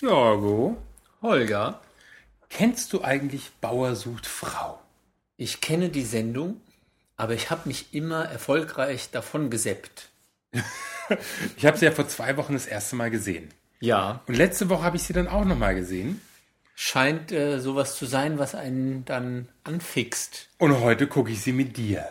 Jorgo, Holger, kennst du eigentlich Bauer sucht Frau? ich kenne die Sendung, aber ich habe mich immer erfolgreich davon geseppt. Ich habe sie ja vor zwei Wochen das erste Mal gesehen. Ja. Und letzte Woche habe ich sie dann auch nochmal gesehen. Scheint äh, sowas zu sein, was einen dann anfixt. Und heute gucke ich sie mit dir.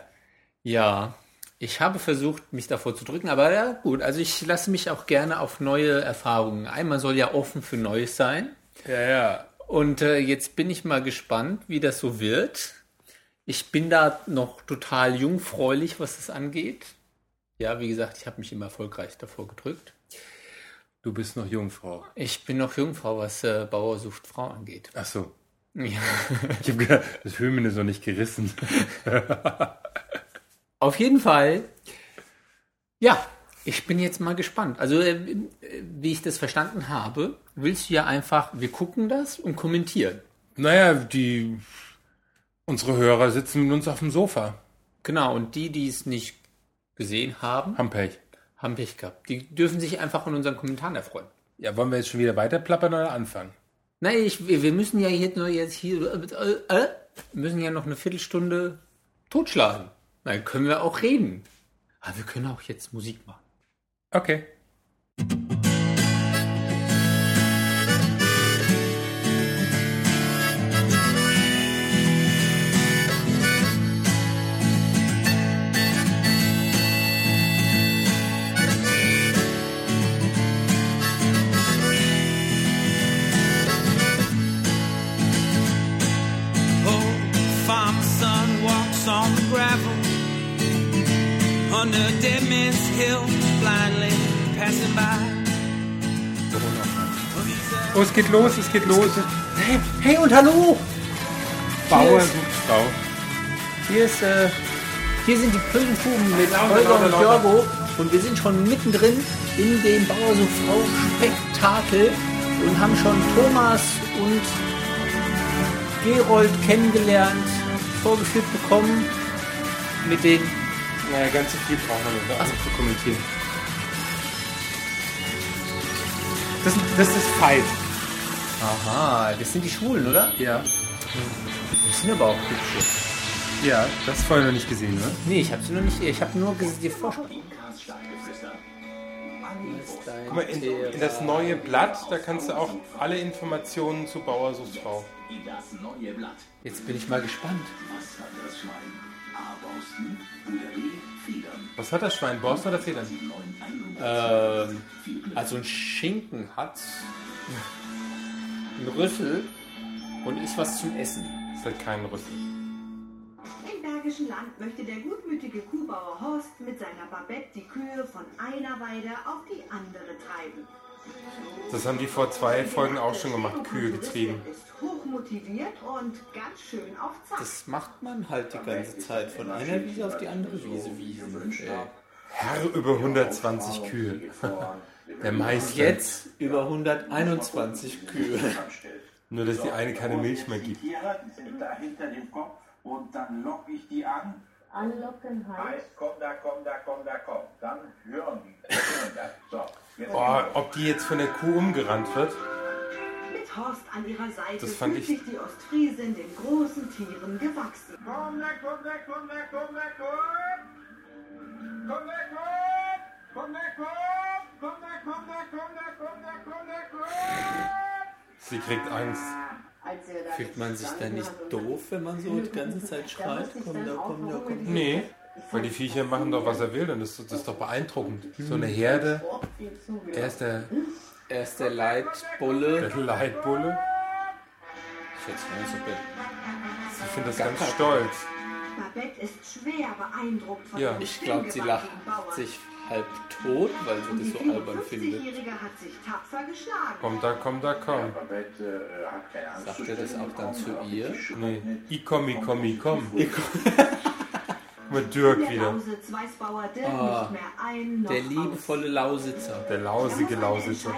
Ja. Ich habe versucht, mich davor zu drücken, aber ja, gut. Also ich lasse mich auch gerne auf neue Erfahrungen ein. Man soll ja offen für Neues sein. Ja, ja. Und äh, jetzt bin ich mal gespannt, wie das so wird. Ich bin da noch total jungfräulich, was das angeht. Ja, wie gesagt, ich habe mich immer erfolgreich davor gedrückt. Du bist noch Jungfrau. Ich bin noch Jungfrau, was äh, Bauer sucht Frau angeht. Ach so. Ja. Ich habe gedacht, das Höhmen ist noch nicht gerissen. Auf jeden Fall, ja, ich bin jetzt mal gespannt. Also, äh, wie ich das verstanden habe, willst du ja einfach, wir gucken das und kommentieren. Naja, die unsere Hörer sitzen mit uns auf dem Sofa. Genau, und die, die es nicht gesehen haben, Haben Pech. haben Pech gehabt. Die dürfen sich einfach von unseren Kommentaren erfreuen. Ja, wollen wir jetzt schon wieder weiter plappern oder anfangen? Nein, ich, wir wir müssen ja hier nur jetzt hier, äh, äh, müssen ja noch eine Viertelstunde totschlagen. Dann können wir auch reden. Aber wir können auch jetzt Musik machen. Okay. Oh, es geht los, es geht los. Hey, hey und hallo! Bauer sucht Frau. Hier ist, äh, hier sind die Püllenfuben mit Holger und. Jorgo und wir sind schon mittendrin in dem Bauer so Frau Spektakel und haben schon Thomas und Gerold kennengelernt, vorgeführt bekommen mit den Naja, ganz so viel brauchen wir nicht, um alles zu kommentieren. Das, das ist Fight. Aha, das sind die Schwulen, oder? Ja. Das sind aber auch hübsche. Ja, das hast du vorher noch nicht gesehen, ne? Nee, ich habe sie noch nicht, ich habe nur die Vorstellung. Guck mal, in, in das neue Blatt, da kannst du auch alle Informationen zu Bauer sucht Frau. Jetzt bin ich mal gespannt. Was hat das Schwein? Borsten oder Federn? Ähm, also ein Schinken hat einen Rüssel und ist was zum Essen. Das hat keinen Rüssel. Im Bergischen Land möchte der gutmütige Kuhbauer Horst mit seiner Babette die Kühe von einer Weide auf die andere treiben. Das haben die vor zwei Folgen auch schon gemacht, Kühe getrieben. Das macht man halt die ganze Zeit von einer Wiese auf die andere Wiese wiesen. Äh, Herr über 120 Kühe. Der Meister. Jetzt über 121 Kühe. Nur, dass die eine keine Milch mehr gibt. Tiere sind da hinter dem Kopf und dann lock ich die an. Anlocken Heißt, komm da, komm da, komm da, komm. Dann hören die. Oh, ob die jetzt von der Kuh umgerannt wird? Mit Horst an ihrer Seite Das fand fühlt ich- sich die Ostfriesin den großen Tieren gewachsen. Komm da, komm da, komm da, komm da, komm. Komm da, komm. Komm da, komm. Komm da, komm da, komm da, komm da, komm da, komm. Sie kriegt Angst. Fühlt man sich da nicht doof, wenn man so die ganze Zeit schreit? Komm da, komm da, komm da. Nee. Weil die Viecher machen doch, was er will. Und das, das ist doch beeindruckend. So eine Herde. Er ist der, Er ist der Leitbulle. der Leitbulle. Ich. Ich finde das ganz stolz. Babette ist schwer beeindruckt von Ja. Ich glaube, sie lacht Bauern. sich halb tot, weil sie das so albern findet. 55-Jährige hat sich tapfer geschlagen. Komm da, komm da, komm. Babette äh, hat keine Angst. Sagt er das auch dann zu ihr? Nee. I komm, I komm, I komm. Mit Dirk Der wieder. Lausitz weiß Bauer Dirk Ah, nicht mehr ein noch Der liebevolle Lausitzer. Der Er lausige Lausitzer.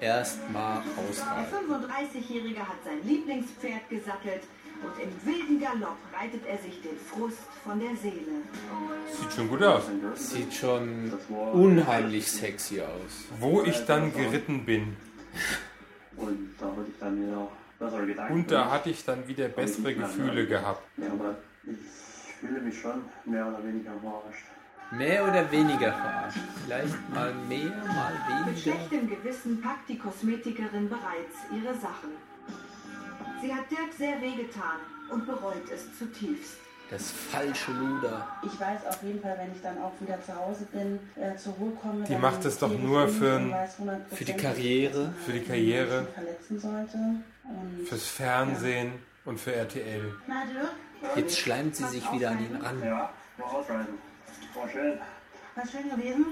Erstmal Der aushalten. 35-Jährige hat sein Lieblingspferd gesattelt und im wilden Galopp reitet er sich den Frust von der Seele. Sieht schon gut aus. Sieht schon unheimlich sexy aus. Wo ich dann geritten bin. habe ich dann mir noch bessere Gedanken Und da hatte ich dann wieder bessere Gefühle gehabt. Ja, aber ich fühle mich schon mehr oder weniger verarscht. Mehr oder weniger verarscht. Vielleicht mal mehr, mal Mit weniger. schlechtem Gewissen packt die Kosmetikerin bereits ihre Sachen. Sie hat Dirk sehr wehgetan und bereut es zutiefst. Das falsche Luder. Ich weiß auf jeden Fall, wenn ich dann auch wieder zu Hause bin, äh, zur Ruhe komme. Die macht es doch nur für ein- 100%, Für die Karriere. Für die Karriere. Verletzen sollte. Und Fürs Fernsehen und für RTL. Na Dirk, Jetzt schleimt sie sich wieder an ihn ran. Ja, war ausreisen. War schön. war schön gewesen?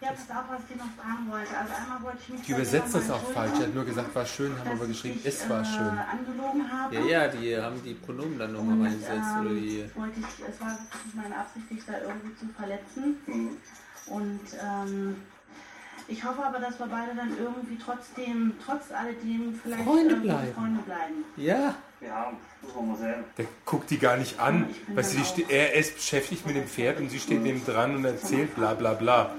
Ja, pass auf, was ich dir noch fragen wollte. Also einmal wollte ich mich Die übersetzt das auch falsch. Sie hat nur gesagt, war schön, haben aber ich geschrieben, es war äh, schön. angelogen habe. Ja, ja, die haben die Pronomen dann nochmal reingesetzt. Oder die, ähm, wollte ich, es war meine Absicht, dich da irgendwie zu verletzen. Mhm. Und ähm, ich hoffe aber, dass wir beide dann irgendwie trotzdem, trotz alledem vielleicht Freunde irgendwie bleiben. Freunde bleiben. ja, Ja, muss man mal sehen. Der guckt die gar nicht an. Weißt du, er ist beschäftigt mit dem Pferd und sie steht neben dran und erzählt bla bla bla.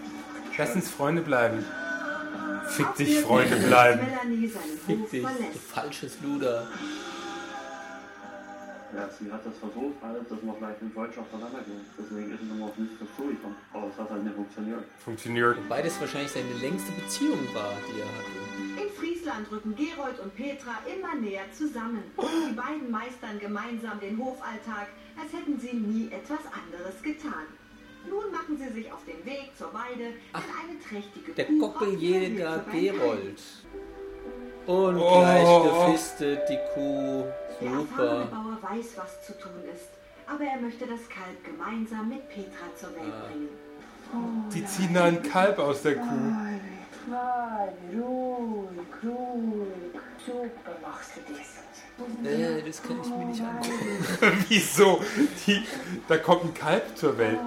Lass uns Freunde bleiben. Fick dich, Freunde bleiben. Fick dich, du falsches Luder. Ja, sie hat das versucht, alles, dass wir vielleicht in Freundschaft auseinandergehen. Deswegen ist es nochmal auf mich zugekommen. Aber es hat halt nicht funktioniert. Funktioniert. Wobei das wahrscheinlich seine längste Beziehung war, die er hatte. In Friesland rücken Gerold und Petra immer näher zusammen. Die beiden meistern gemeinsam den Hofalltag, als hätten sie nie etwas anderes getan. Nun machen sie sich auf den Weg zur Weide, denn eine trächtige Der beim Gerold. Und Oh. gleich gefistet, die Kuh. Der erfahrene Super. Bauer weiß, was zu tun ist, aber er möchte das Kalb gemeinsam mit Petra zur Welt Ah. bringen. Die ziehen da ein Kalb aus der Kuh. Klein, ruhig, ruhig. Super machst du das. Äh, das kann ich mir nicht angucken. Wieso? Die, da kommt ein Kalb zur Welt.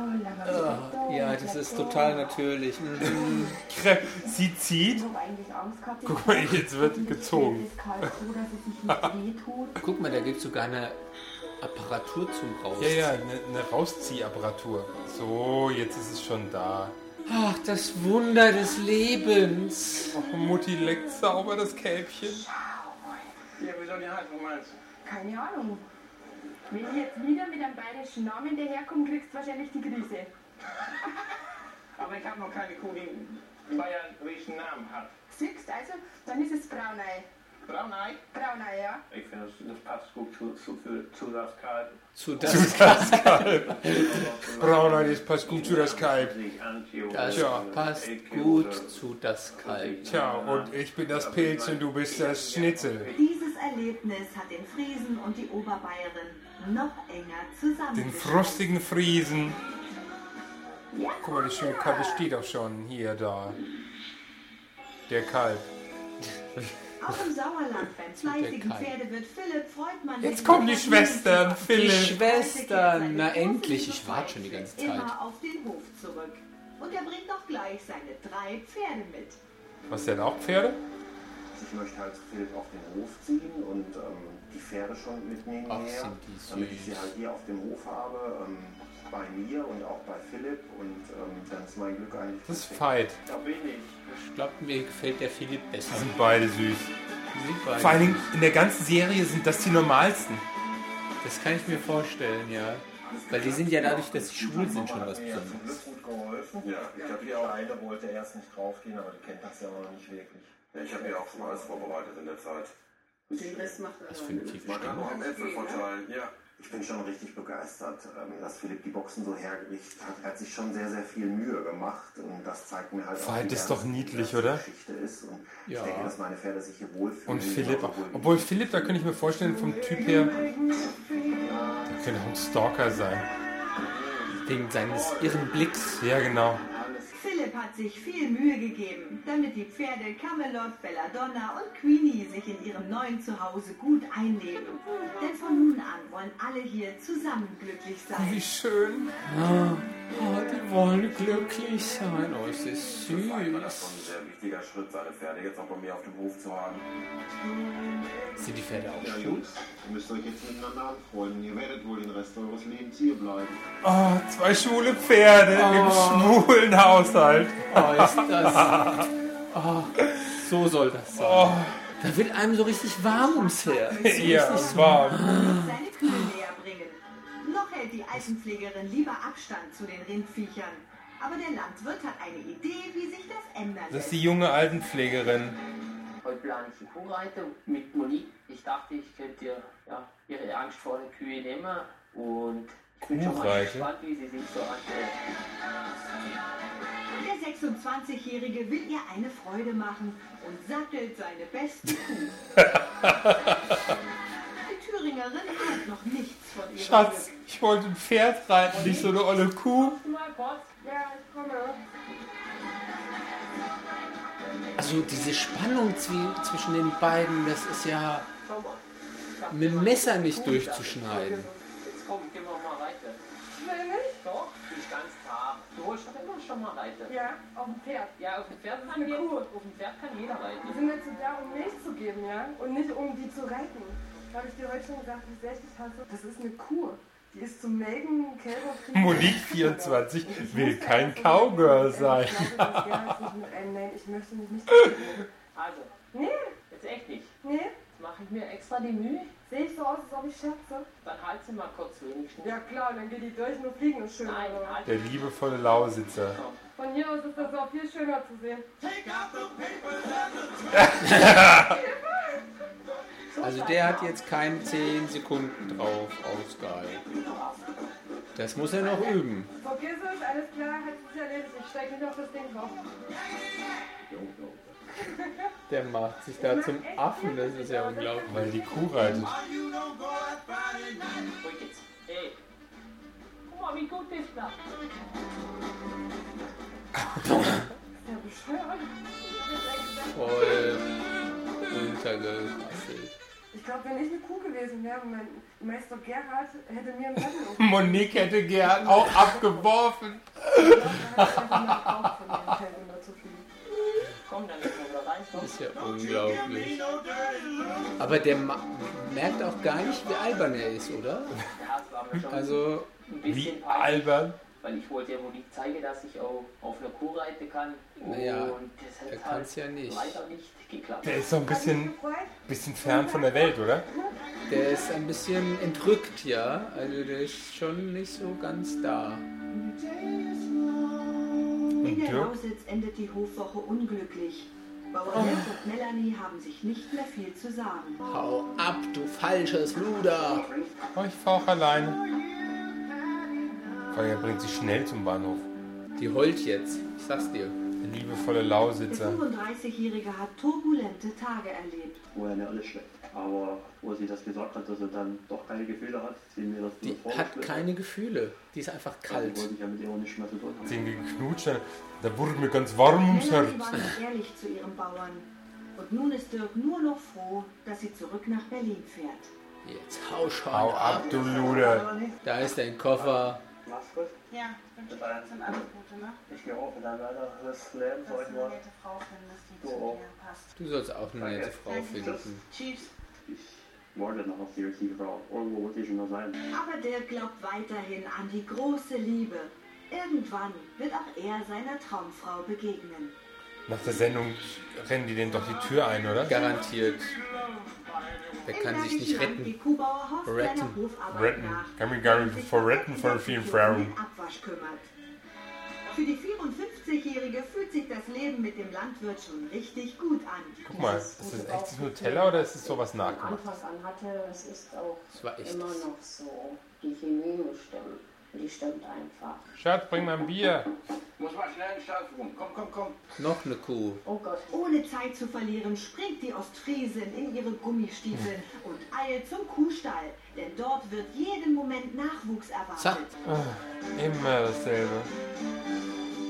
Ah, ja, das ist total natürlich. Mhm. Sie zieht. Guck mal, jetzt wird gezogen. Guck mal, da gibt es sogar eine Apparatur zum Raus. Ja, ja, eine, eine Rausziehapparatur. So, jetzt ist es schon da. Ach, das Wunder des Lebens. Oh, Mutti leckt sauber das Kälbchen. Ja, wie soll die heißen, was meinst du? Keine Ahnung. Wenn ich jetzt wieder mit einem bayerischen Namen daherkomme, kriegst du wahrscheinlich die Krise. Aber ich habe noch keine Kuh, die einen bayerischen Namen hat. Siehst also, dann ist es Braunei. Braunei? Braunei, ja. Ich finde, das, das passt gut zu, zu, zu das Kalb. Zu das Brauner, das passt gut zu das Kalb. Das Tja. passt gut zu das Kalb. Tja, und ich bin das Pilz und du bist das Schnitzel. Dieses Erlebnis hat den Friesen und die Oberbayerin noch enger Den zusammengeschweißt. frustigen Friesen. Guck mal, das schöne Kalb das steht auch schon hier, da. Der Kalb. Auch im Sauerland beim fleißigen. Pferdewirt Philipp freut man Jetzt kommen die Schwestern, Die Philipp. Schwestern. Na endlich, ich warte schon die ganze Zeit. Immer auf den Hof zurück. Und er bringt auch gleich seine drei Pferde mit. Was denn auch Pferde? Ich möchte halt Philipp auf den Hof ziehen und ähm, die Pferde schon mitnehmen Ach, her, sind die damit ich sie halt hier auf dem Hof habe, ähm, bei mir und auch bei Philipp und ähm, dann ist mein Glück eigentlich. Das ist. Veit. Da bin ich. Ich glaube, mir gefällt der Philipp besser. Die sind beide süß. Sind beide- Vor allen Dingen in der ganzen Serie sind das die normalsten. Das kann ich mir vorstellen, ja. Weil die sind ja dadurch, dass sie schwul sind, schon was ja Besonderes. Glück gut geholfen. Ja, ich habe die Kleine wollte erst nicht draufgehen, aber die kennt das ja noch nicht wirklich. Ich habe mir auch schon alles vorbereitet in der Zeit. Den Rest macht er Was für eine tiefe Man kann Stimme. noch einen Äpfel verteilen. Ja. Ich bin schon richtig begeistert, ähm, dass Philipp die Boxen so hergerichtet hat. Er hat sich schon sehr, sehr viel Mühe gemacht und das zeigt mir halt Veit wie ist doch die niedlich, oder? Geschichte ist. Und Ja. ich denke, dass meine Pferde sich hier wohlfühlen. Und Philipp auch. Obwohl. Philipp, da könnte ich mir vorstellen, vom Typ her, der könnte auch ein Stalker sein. Wegen seines irren Blicks. Ja, genau. Hat sich viel Mühe gegeben, damit die Pferde Camelot, Belladonna und Queenie sich in ihrem neuen Zuhause gut einleben. Denn von nun an wollen alle hier zusammen glücklich Wie sein. schön. Oh, die wollen glücklich sein. Oh, es ist Das war immer davon süß. ein sehr wichtiger Schritt, seine Pferde jetzt auch bei mir auf dem Hof zu haben. Sind die Pferde auch Ja? Jungs, ihr müsst euch jetzt miteinander anfreunden. Ihr werdet wohl den Rest eures Lebens hier bleiben. Oh, zwei schwule Pferde im schwulen Haushalt. Oh, ist das. Oh, so soll das sein. Oh, Da wird einem so richtig warm ums Herz. Ja, es war. Hält die Altenpflegerin lieber Abstand zu den Rindviechern. Aber der Landwirt hat eine Idee, wie sich das ändern Das ist die junge Altenpflegerin. Heute plane ich die Kuhreite mit Monique. Ich dachte, ich könnte ihr ja, ihre Angst vor den Kühen nehmen. Und ich bin schon mal gespannt, wie sie sich so anstellt. Der 26-Jährige will ihr eine Freude machen und sattelt seine beste Kuh. Die Thüringerin ahnt noch ihrem Schatz, ich wollte ein Pferd reiten, nicht so eine olle Kuh. Ich. Also diese Spannung zwi- zwischen den beiden, das ist ja. Ich mit dem Messer nicht durchzuschneiden. Jetzt komm, gehen wir mal reiten. Will nicht? Doch, ist ganz klar. Du doch immer schon mal reiten. Ja, auf dem Pferd. Ja, auf dem Pferd kann jeder, Kuh. auf dem Pferd kann jeder reiten. Die sind dazu da, um Milch zu geben, ja? Und nicht um die zu reiten. Habe ich dir heute schon gesagt, wie sehr ich dich hasse? Das ist eine Kuh. Die ist zum Melken, Kälber. Monique 24 will kein Cowgirl sein. Ich glaube, das nicht mit einem Nein, ich möchte mich nicht. Also, Nee, jetzt echt nicht. nee. Jetzt mache ich mir extra die Mühe. Sehe ich so aus, als ob ich schätze? Dann halt sie mal kurz wenigstens. Ja klar, dann geht die durch, nur fliegen ist schön. Nein, halt. Der liebevolle Lausitzer. Von hier aus ist das auch viel schöner zu sehen. Also der hat jetzt keine 10 Sekunden drauf ausgehalten. Das muss er noch üben. Vergiss es, alles klar, hat sich erledigt. Ich steige nicht auf das Ding drauf. Der macht sich da zum Affen, das ist ja unglaublich. Weil die Kuh reitet. Ruhig jetzt. Ey. Guck mal, wie gut das. Ja, bescheuert. Voll untergerasselt. Ich glaube, wenn ich eine Kuh gewesen wäre, mein Meister Gerhard hätte mir einen umgelegt. Monique hätte gern auch abgeworfen. Komm, dann gehen wir wieder rein. Komm. Das ist ja unglaublich. Aber der ma merkt auch gar nicht, wie albern er ist, oder? Ja, das war mir schon Also, ein bisschen Wie peinlich, albern. Weil ich wollte ja Monique zeigen, dass ich auch auf einer Kuh reiten kann. Naja, Und das hat er halt ja nicht. leider nicht geklappt. Der ist so ein bisschen, bisschen fern von der Welt, oder? der ist ein bisschen entrückt, ja. Also der ist schon nicht so ganz da. In der? Lausitz endet die Hofwoche unglücklich. Bauer Dirk und Melanie haben sich nicht mehr viel zu sagen. Hau ab, du falsches Luder! Oh, ich fahr auch alleine. Er bringt sich schnell zum Bahnhof. Die heult jetzt, ich sag's dir. Der liebevolle Der Lausitzer. 35-Jährige hat turbulente Tage erlebt. Wo ja nicht alles schlecht. Aber wo sie das gesagt hat, dass er dann doch keine Gefühle hat, sie mir das Die hat keine Gefühle. Die ist einfach kalt. wollte ich ja mit ihr auch nicht mehr zu tun haben. Hat sie irgendwie geknutscht. Da wurde mir ganz warm ums Herz. Melanie war nicht ehrlich zu ihrem Bauern. Und nun ist Dirk nur noch froh, dass sie zurück nach Berlin fährt. Jetzt hau schon Hau ab. ab, du Luder. Da ist dein Koffer. Mach's gut. Ja, wünsche ich dir zum alles Gute, ne? Ich gehe auch in dein weiteres Leben, sag du ich eine mal. nette Frau findest, die Du zu auch. dir passt. Du sollst auch eine nette Frau finden. Tschüss. Ich wollte noch auf die richtige Frau. Irgendwo muss ich schon noch sein. Aber Dirk glaubt weiterhin an die große Liebe. Irgendwann wird auch er seiner Traumfrau begegnen. Nach der Sendung rennen die denen doch die Tür ein, oder? Garantiert. Der kann sich nicht retten. Retten. Retten. Kann mich gar nicht während sich vor der retten von vielen Frauen. Für die 54-Jährige fühlt sich das Leben mit dem Landwirt schon richtig gut an. Guck mal, ist das echtes Nutella oder ist es sowas nachgemacht? Anfang an hatte, es ist auch Das war echt. immer noch so. Die Chemie muss stimmen. Die stimmt einfach. Schatz, bring mal ein Bier. Muss mal schnell in den Stall rum. Komm, komm, komm. Noch eine Kuh. Oh Gott. Ohne Zeit zu verlieren, springt die Ostfriesin in ihre Gummistiefel und eilt zum Kuhstall, denn dort wird jeden Moment Nachwuchs Zack. erwartet. Ah, immer dasselbe.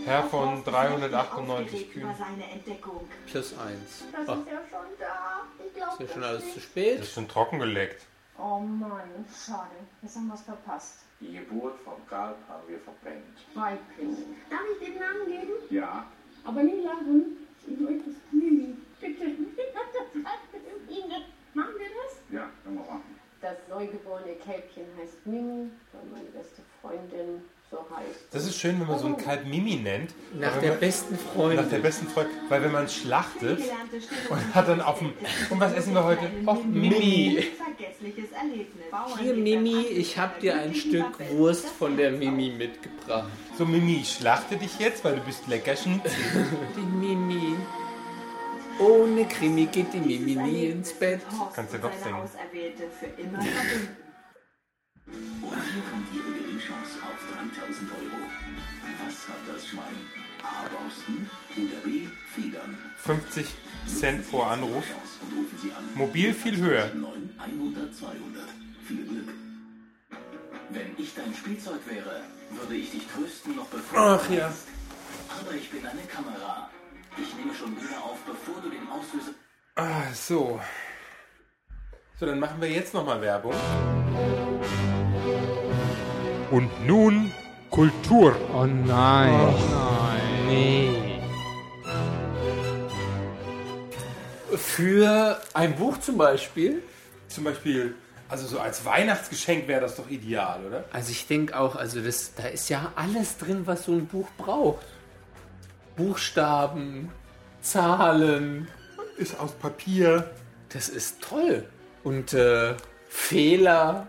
Herr von Horst ist 398 aufgeregt Kühen. Plus eins. Das Ach, ist ja schon da. Ich glaube ist ja schon das alles nicht. zu Das spät. ist schon trockengeleckt. Oh Mann, schade. Jetzt haben wir es verpasst. Die Geburt vom Kalb haben wir verpennt. Weiblich. Darf ich den Namen geben? Ja, Aber nicht lachen. Ich möchte es Mimi. Bitte. Machen wir das? ja, können wir machen. Das soll neugeborene Kälbchen heißt Mimi, weil meine beste Freundin so heißt. Das ist schön, wenn man so ein Kalb Mimi nennt. Nach der man- besten Freundin. Nach der besten Freundin. Weil wenn man es schlachtet und hat dann auf dem... Und was essen wir heute? Och, Mimi. Hier, Mimi, ich hab dir ein Stück Wurst von der Mimi mitgebracht. So, Mimi, ich schlachte dich jetzt, weil du bist lecker Schnitzel. Die Mimi. Ohne Krimi geht die Mimi nie ins Bett. Kannst du doch singen. Gewinnchance auf 3000 Euro. Was hat das Schwein? A. Borsten oder B. Federn? 50 Cent pro Anruf. Mobil viel höher. 9 100 200. Viel Glück. Wenn ich dein Spielzeug wäre, würde ich dich trösten, noch bevor Ach du ja. Aber ich bin eine Kamera. Ich nehme schon wieder auf, bevor du den Auslöser... Ah, so. So, dann machen wir jetzt nochmal Werbung. Und nun Kultur. Oh nein. nein. Nee. Für ein Buch zum Beispiel? Zum Beispiel, also so als Weihnachtsgeschenk wäre das doch ideal, oder? Also ich denke auch, also das, da ist ja alles drin, was so ein Buch braucht. Buchstaben, Zahlen. Ist aus Papier. Das ist toll. Und äh, Fehler.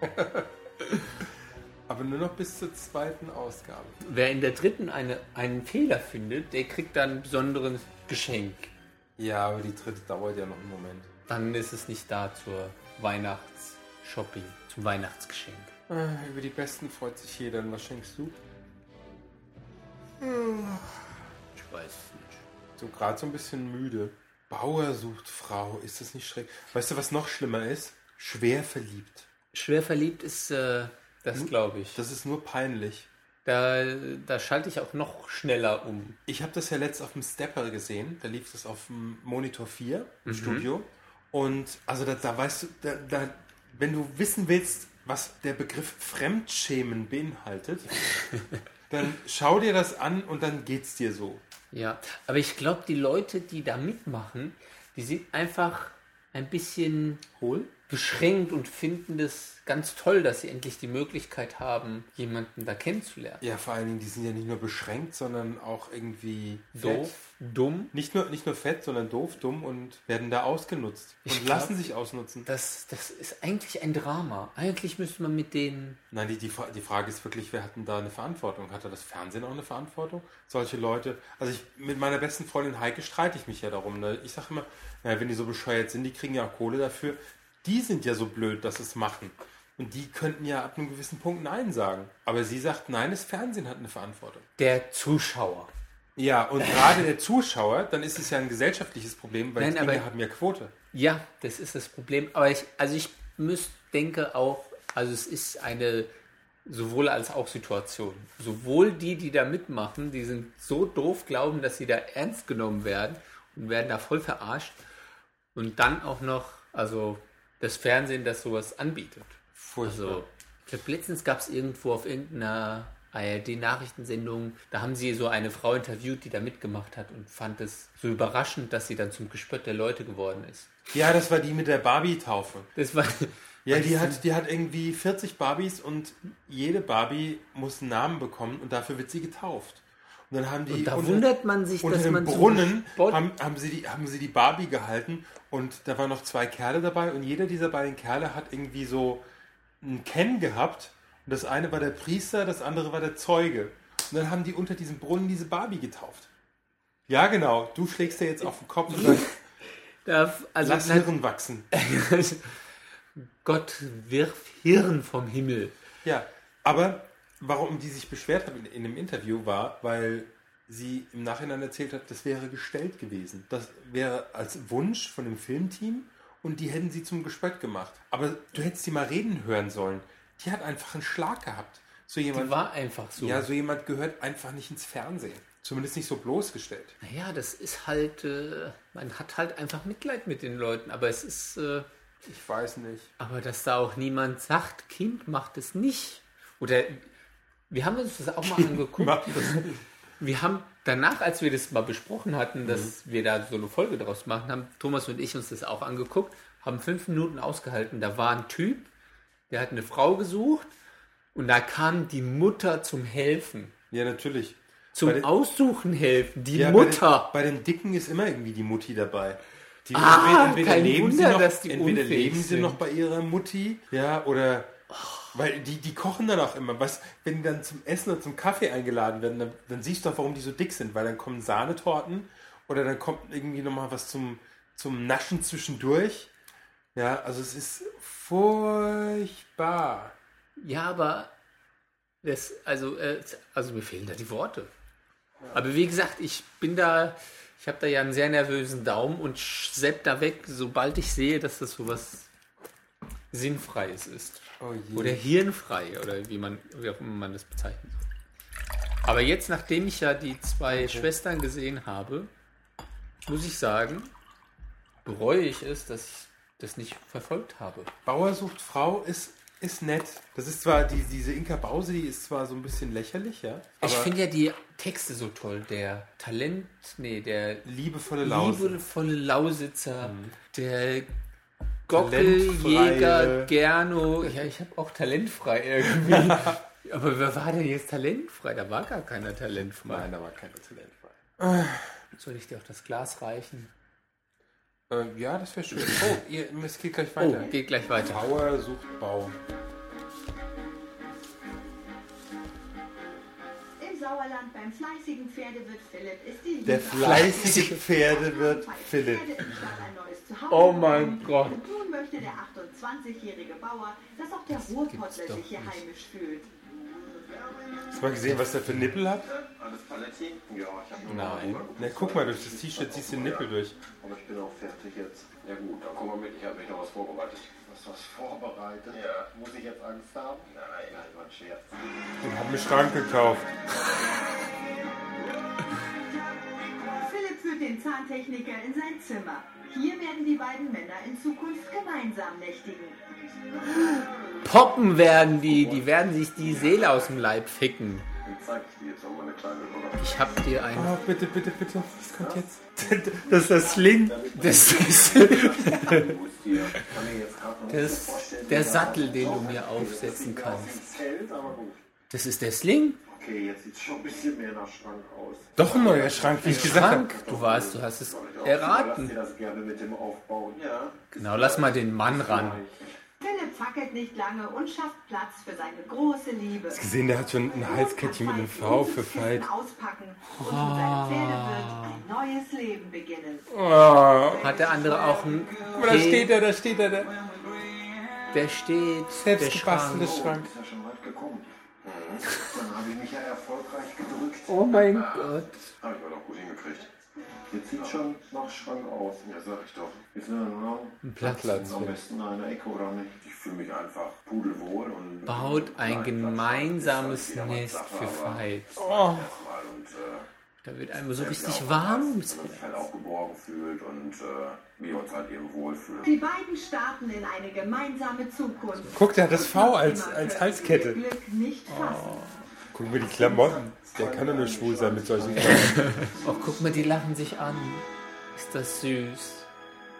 Aber nur noch bis zur zweiten Ausgabe. Wer in der dritten eine, einen Fehler findet, der kriegt dann ein besonderes Geschenk. Ja, aber die dritte dauert ja noch einen Moment. Dann ist es nicht da zur Weihnachtsshopping, zum Weihnachtsgeschenk. Ah, über die Besten freut sich jeder. Und was schenkst du? Ich weiß es nicht. So gerade so ein bisschen müde. Bauer sucht Frau. Ist das nicht schrecklich? Weißt du, was noch schlimmer ist? Schwer verliebt. Schwer verliebt ist äh, das, glaube ich. Das ist nur peinlich. Da, da schalte ich auch noch schneller um. Ich habe das ja letzt auf dem Stepper gesehen. Da lief das auf dem Monitor 4 im Mhm. Studio. Und also da, da weißt du, da, da, wenn du wissen willst, was der Begriff Fremdschämen beinhaltet, dann schau dir das an und dann geht's dir so. Ja, aber ich glaube, die Leute, die da mitmachen, die sind einfach ein bisschen Hohl? Beschränkt und finden das ganz toll, dass sie endlich die Möglichkeit haben, jemanden da kennenzulernen. Ja, vor allen Dingen, die sind ja nicht nur beschränkt, sondern auch irgendwie Doof, dumm. Nicht nur, nicht nur fett, sondern doof, dumm und werden da ausgenutzt. Und Ich lassen glaub- sich ausnutzen. Das, das ist eigentlich ein Drama. Eigentlich müsste man mit denen. Nein, die, die, die Frage ist wirklich, wer hat denn da eine Verantwortung? Hat da das Fernsehen auch eine Verantwortung? Solche Leute. Also ich mit meiner besten Freundin Heike streite ich mich ja darum. Ne? Ich sage immer, naja, wenn die so bescheuert sind, die kriegen ja auch Kohle dafür. Die sind ja so blöd, dass sie es machen. Und die könnten ja ab einem gewissen Punkt Nein sagen. Aber sie sagt, nein, das Fernsehen hat eine Verantwortung. Der Zuschauer. Ja, und gerade der Zuschauer, dann ist es ja ein gesellschaftliches Problem, weil Nein, die haben ja Quote. Ja, das ist das Problem. Aber ich, also ich müß, denke auch, also es ist eine sowohl als auch Situation. Sowohl die, die da mitmachen, die sind so doof, glauben, dass sie da ernst genommen werden und werden da voll verarscht. Und dann auch noch, also das Fernsehen, das sowas anbietet. Furchtbar. Also, ich glaube, letztens gab es irgendwo auf irgendeiner ARD-Nachrichtensendung, da haben sie so eine Frau interviewt, die da mitgemacht hat und fand es so überraschend, dass sie dann zum Gespött der Leute geworden ist. Ja, das war die mit der Barbie-Taufe. Das war. Ja, die hat, die hat irgendwie 40 Barbies und jede Barbie muss einen Namen bekommen und dafür wird sie getauft. Und dann haben die Und da wundert man sich, unter dass dem man Brunnen Sport- haben, haben, sie die, haben sie die Barbie gehalten und da waren noch zwei Kerle dabei und jeder dieser beiden Kerle hat irgendwie so ein Ken gehabt und das eine war der Priester, das andere war der Zeuge. Und dann haben die unter diesem Brunnen diese Barbie getauft. Ja, genau. Du schlägst dir jetzt auf den Kopf und sagst, Darf, also, lass Hirn wachsen. Gott wirf Hirn vom Himmel. Ja, aber warum die sich beschwert hat in, in dem Interview war, weil sie im Nachhinein erzählt hat, das wäre gestellt gewesen. Das wäre als Wunsch von dem Filmteam und die hätten sie zum Gespött gemacht. Aber du hättest die mal reden hören sollen. Die hat einfach einen Schlag gehabt. So jemand, Die war einfach so. Ja, so jemand gehört einfach nicht ins Fernsehen. Zumindest nicht so bloßgestellt. Naja, das ist halt, äh, man hat halt einfach Mitleid mit den Leuten, aber es ist, äh, Ich weiß nicht. aber dass da auch niemand sagt, Kind macht es nicht. Oder wir haben uns das auch mal angeguckt. Wir haben danach, als wir das mal besprochen hatten, dass wir da so eine Folge draus machen, haben Thomas und ich uns das auch angeguckt, haben fünf Minuten ausgehalten. Da war ein Typ, der hat eine Frau gesucht und da kam die Mutter zum Helfen. Ja, natürlich. Zum den- Aussuchen helfen. Die Ja, Mutter. Bei den, bei den Dicken ist immer irgendwie die Mutti dabei. Die Ah, kein leben sie Wunder, noch, dass die entweder leben sie noch bei ihrer Mutti, ja, oder weil die, die kochen dann auch immer. Was, wenn die dann zum Essen oder zum Kaffee eingeladen werden, dann, dann siehst du doch, warum die so dick sind, weil dann kommen Sahnetorten oder dann kommt irgendwie nochmal was zum, zum Naschen zwischendurch. Ja, also es ist furchtbar. Ja, aber das, also, äh, also mir fehlen da die Worte. Aber wie gesagt, ich bin da, ich habe da ja einen sehr nervösen Daumen und sepp da weg, sobald ich sehe, dass das sowas Sinnfreies ist. Oh. Oder hirnfrei, oder wie man, wie auch immer man das bezeichnet. Aber jetzt, nachdem ich ja die zwei Schwestern gesehen habe, muss ich sagen, bereue ich es, dass ich das nicht verfolgt habe. Bauer sucht Frau ist, ist nett. Das ist zwar, die, diese Inka Bause, die ist zwar so ein bisschen lächerlich, ja. Ich finde ja die Texte so toll. Der Talent, nee, der Liebevolle Lause. liebevolle Lausitzer, der Talentfreie. Gockeljäger Gerno. Ja, ich habe auch talentfrei irgendwie. Aber wer war denn jetzt talentfrei? Da war gar keiner talentfrei. Nein, da war keiner talentfrei. Soll ich dir auch das Glas reichen? Äh, ja, das wäre schön. Oh, ihr, es geht gleich weiter. Oh, geht gleich weiter. Bauer sucht Bau. Sauerland beim fleißigen Pferdewirt Philipp ist die Der fleißige Pferdewirt Philipp. Pferde im Stall ein neues Zuhause Oh mein. Gott. Und nun möchte der 28-jährige Bauer, dass auch der Ruhrpottler sich hier heimisch fühlt. Hast du mal gesehen, was der für Nippel hat? Alles Paletti? Ja, ich habe Nein. Na, guck mal, durch das T-Shirt siehst du den Nippel durch. Aber ich bin auch fertig jetzt. Ja gut, dann komm mal mit, ich habe mich noch was vorbereitet. Hast was vorbereitet? Ja. Muss ich jetzt Angst haben? Nein, nein, war ein Scherz. Und hab mir Schrank gekauft. Philipp führt den Zahntechniker in sein Zimmer. Hier werden die beiden Männer in Zukunft gemeinsam nächtigen. Poppen werden die, die werden sich die Seele aus dem Leib ficken. Dann zeig ich dir jetzt noch mal eine kleine Überraschung. Ich hab dir ein. Oh, bitte, bitte, bitte. Was kommt jetzt? Das ist das Sling. Das ist, das der Sattel, den du mir aufsetzen kannst. wie ein Zelt, aber gut. Das ist der Sling? Okay, jetzt sieht es schon ein bisschen mehr nach Schrank aus. Doch ein neuer Schrank, wie ich gesagt Schrank. habe. Du warst, du hast es erraten. dir das gerne mit dem Aufbauen. Ja. Genau, lass mal den Mann ran. Philipp fackelt nicht lange und schafft Platz für seine große Liebe. Hast gesehen, der hat schon ein Halskettchen mit einer V für Veit. Auspacken und seinen Pferdewirt ein neues Leben beginnen. Oh. Hat der andere auch ein. Da steht er, da steht er. Der Der steht. selbst der gebastelte Schrank. Schrank. Ist ja schon weit gekommen. Dann habe ich mich ja erfolgreich gedrückt. Oh mein Gott. Hab ich aber doch gut hingekriegt. Jetzt sieht schon nach Schrank aus. Ja, sag ich doch. Jetzt nur noch Ein Platz. am besten in einer Ecke oder nicht. Ich fühle mich einfach pudelwohl und... Baut ein gemeinsames Nest für Sache, aber Veit. Oh. und, äh, Da wird einem so richtig warm. dass man sich halt auch geborgen fühlt und äh, wir uns halt eben wohlfühlen. Die beiden starten in eine gemeinsame Zukunft. Guck, der hat das V als, als Halskette. Glück nicht fassen. Guck mal die Klamotten. Der kann doch nur schwul sein mit solchen Klamotten. Oh, guck mal, die lachen sich an. Ist das süß.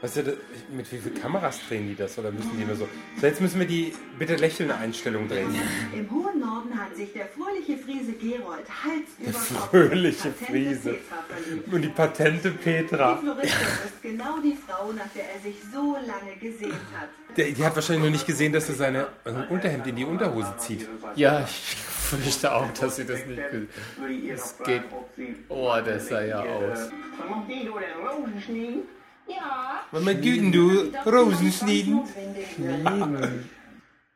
Was ist das, mit wie vielen Kameras drehen die das? Oder müssen die nur so? So, jetzt müssen wir die bitte lächelnde Einstellung drehen. Im hohen Norden hat sich der fröhliche Friese Gerold Hals über Der Kopf fröhliche die patente Friese. Petra verliebt. Und die patente Die Petra. Floristin ist genau die Frau, nach der er sich so lange gesehnt hat. Der, die hat wahrscheinlich noch nicht gesehen, dass er seine also ein Unterhemd in die Unterhose zieht. Ja, ich fürchte auch, dass sie das nicht will. Es geht. Oh, das sah ja aus. Ja. Was mal güten du? Rosen schneiden? Schneiden.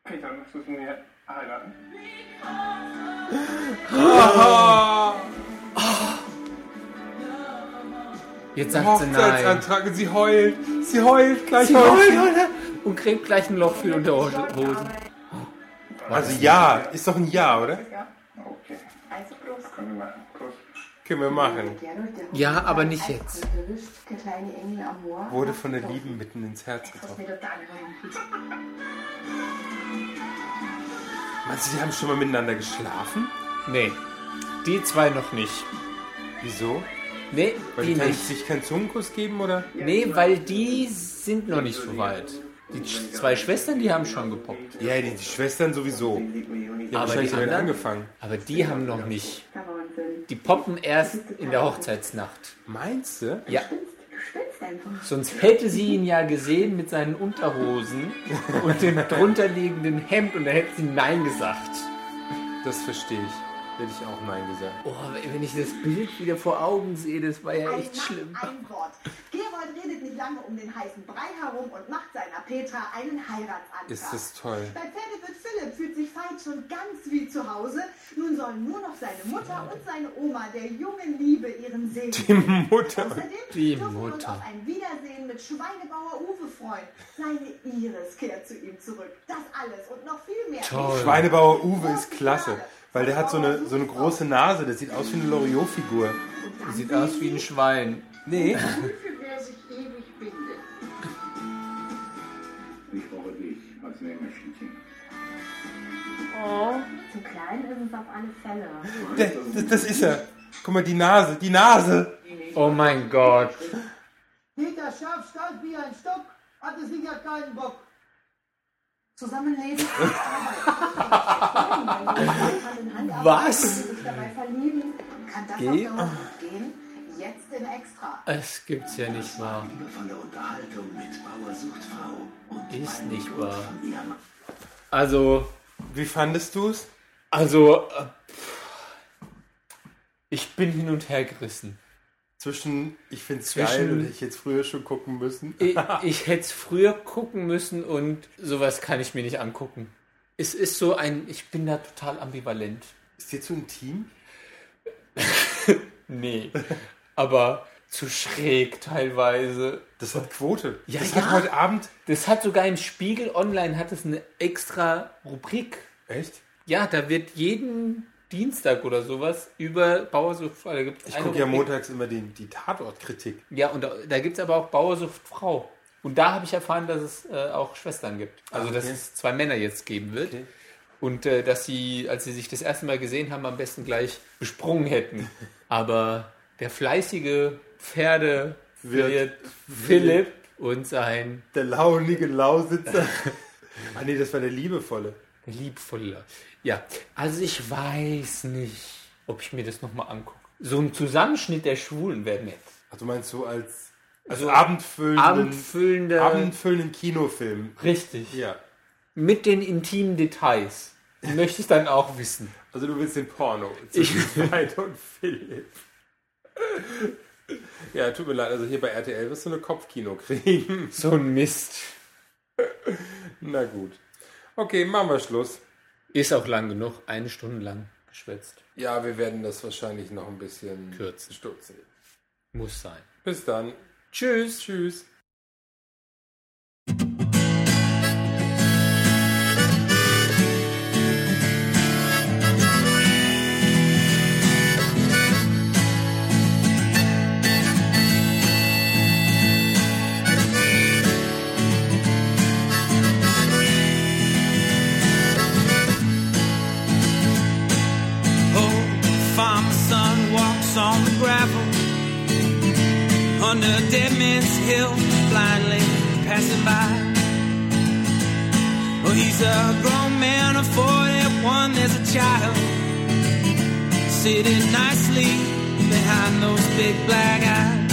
Peter, möchtest du mir heiraten? Jetzt sagt sie nein. Hochzeitsantrag und sie heult. Sie heult gleich Sie heult. heult und gräbt gleich ein Loch für die Unterhosen. Also ja, ist doch ein Ja, oder? Okay, Also Prost. können wir machen. Prost. Können wir machen. Ja, aber nicht jetzt. Wurde von der Lieben mitten ins Herz getroffen. Meinst du, die haben schon mal miteinander geschlafen? Nee, die zwei noch nicht. Wieso? Nee, Weil die die nicht. sich keinen Zungenkuss geben, oder? Nee, weil die sind noch nicht so weit. Die zwei Schwestern, die haben schon gepoppt. Ja, die, die Schwestern sowieso. Die haben wahrscheinlich damit angefangen. Aber die haben noch nicht. Die poppen erst in der Hochzeitsnacht. Meinst du? Ja. Sonst hätte sie ihn ja gesehen mit seinen Unterhosen und dem drunterliegenden Hemd und da hätte sie Nein gesagt. Das verstehe ich. Hätte ich auch Nein gesagt. Oh, wenn ich das Bild wieder vor Augen sehe, das war ja Ein echt Mann, schlimm. Ein Wort. Gerold redet nicht lange um den heißen Brei herum und macht seiner Petra einen Heiratsantrag. Ist das toll. Bei Pferdewirt Philipp fühlt sich Veit schon ganz wie zu Hause. Nun sollen nur noch seine Mutter und seine Oma der jungen Liebe ihren Segen Die Mutter. Außerdem Die dürfen wir uns Mutter. auf ein Wiedersehen mit Schweinebauer Uwe freuen. Seine Iris kehrt zu ihm zurück. Das alles und noch viel mehr. Toll. Schweinebauer Uwe ist klasse. Weil der hat so eine, so eine große Nase. Das sieht aus wie eine Loriot-Figur. Sieht aus wie ein Schwein. Nee. Ich brauche dich als Nähmaschinchen. Oh, zu klein ist es auf alle Fälle. Der, das, das ist er. Guck mal, die Nase. Die Nase. Oh mein Gott. Peter Schaf stark wie ein Stock, hatte sicher keinen Bock. Zusammenleben. Was? Geh. Jetzt im Extra. Es gibt's ja nicht wahr. Ist nicht wahr. Also, Wie fandest du es? also, äh, ich bin hin und her gerissen. Zwischen, ich finde es geil und ich hätte es früher schon gucken müssen. Ich, ich hätte es früher gucken müssen und sowas kann ich mir nicht angucken. Es ist so ein, ich bin da total ambivalent. Ist dir zu intim? Nee, aber zu schräg teilweise. Das hat Quote. Ja, das ja. hat heute Abend. Das hat sogar im Spiegel Online hat es eine extra Rubrik. Echt? Ja, da wird jeden Dienstag oder sowas über Bauersucht Frau. Da gibt's Ich gucke ja montags immer die, die Tatortkritik. Ja, und da, da gibt es aber auch Bauersucht Frau. Und da habe ich erfahren, dass es äh, auch Schwestern gibt. Also, Ah, dass okay. es zwei Männer jetzt geben wird. Okay. Und äh, dass sie, als sie sich das erste Mal gesehen haben, am besten gleich besprungen hätten. Aber der fleißige Pferdewirt Wirt. Philipp und sein Der launige Lausitzer. ah nee, das war der liebevolle. Liebvoller. Ja, also ich weiß nicht, ob ich mir das nochmal angucke. So ein Zusammenschnitt der Schwulen wäre nett. Ach, du meinst so als, als Also abendfüllenden, abendfüllende- abendfüllenden Kinofilm. Richtig. Ja. Mit den intimen Details. Möchte ich dann auch wissen. Also du willst den Porno Ich- zwischen Veit und Philipp. Ja, tut mir leid, also hier bei RTL wirst du eine Kopfkino kriegen. So ein Mist. Na gut. Okay, machen wir Schluss. Ist auch lang genug, eine Stunde lang geschwätzt. Ja, wir werden das wahrscheinlich noch ein bisschen Kürzen. stutzen. Muss sein. Bis dann. Tschüss. Tschüss. Under dead man's hill, blindly passing by. Oh, he's a grown man of 41, there's a child sitting nicely behind those big black eyes.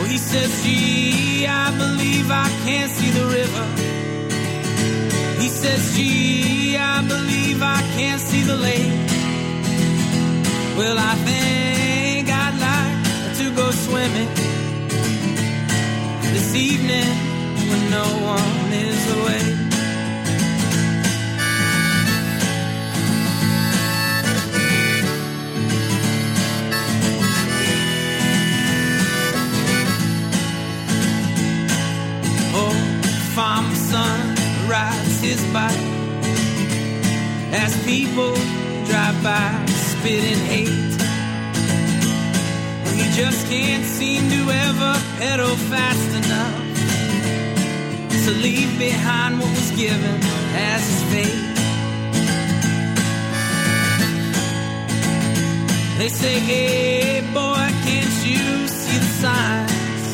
Oh, he says, gee, I believe I can't see the river. He says, gee, I believe I can't see the lake. Well, I think I'd like to go swimming this evening when no one is awake. Oh, farmer son rides his bike as people drive by it in hate. When you just can't seem to ever pedal fast enough to leave behind what was given as is fate. They say, hey, boy, can't you see the signs?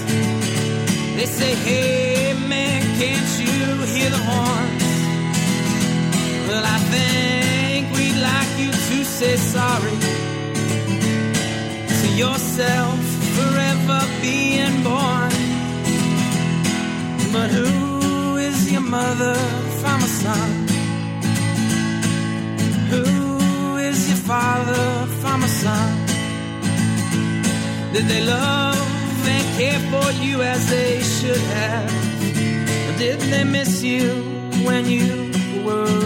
They say, hey, man, can't you hear the horns? Well, I think we'd like you say sorry to yourself forever being born. But who is your mother from a son? Who is your father from a son? Did they love and care for you as they should have? Or did they miss you when you were?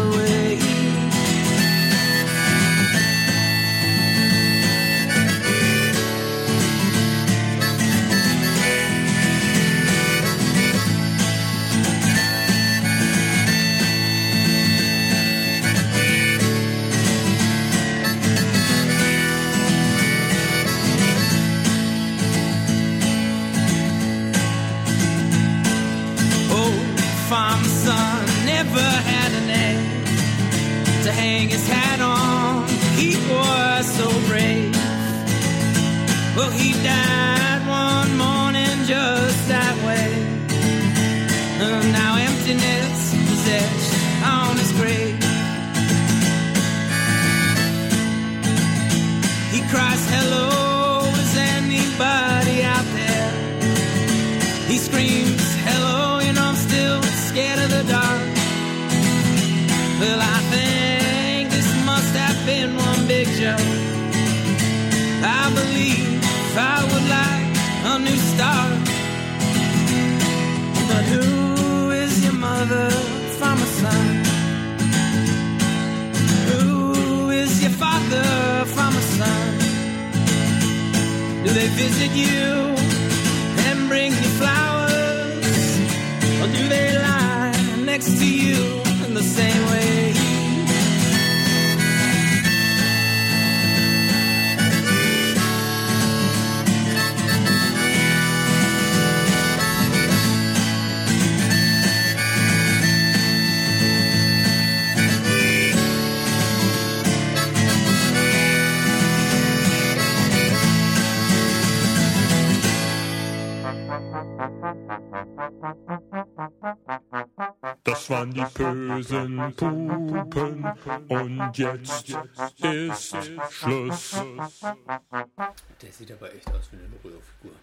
Did you. waren die bösen Pupen und jetzt ist Schluss. Der sieht aber echt aus wie eine Rührfigur.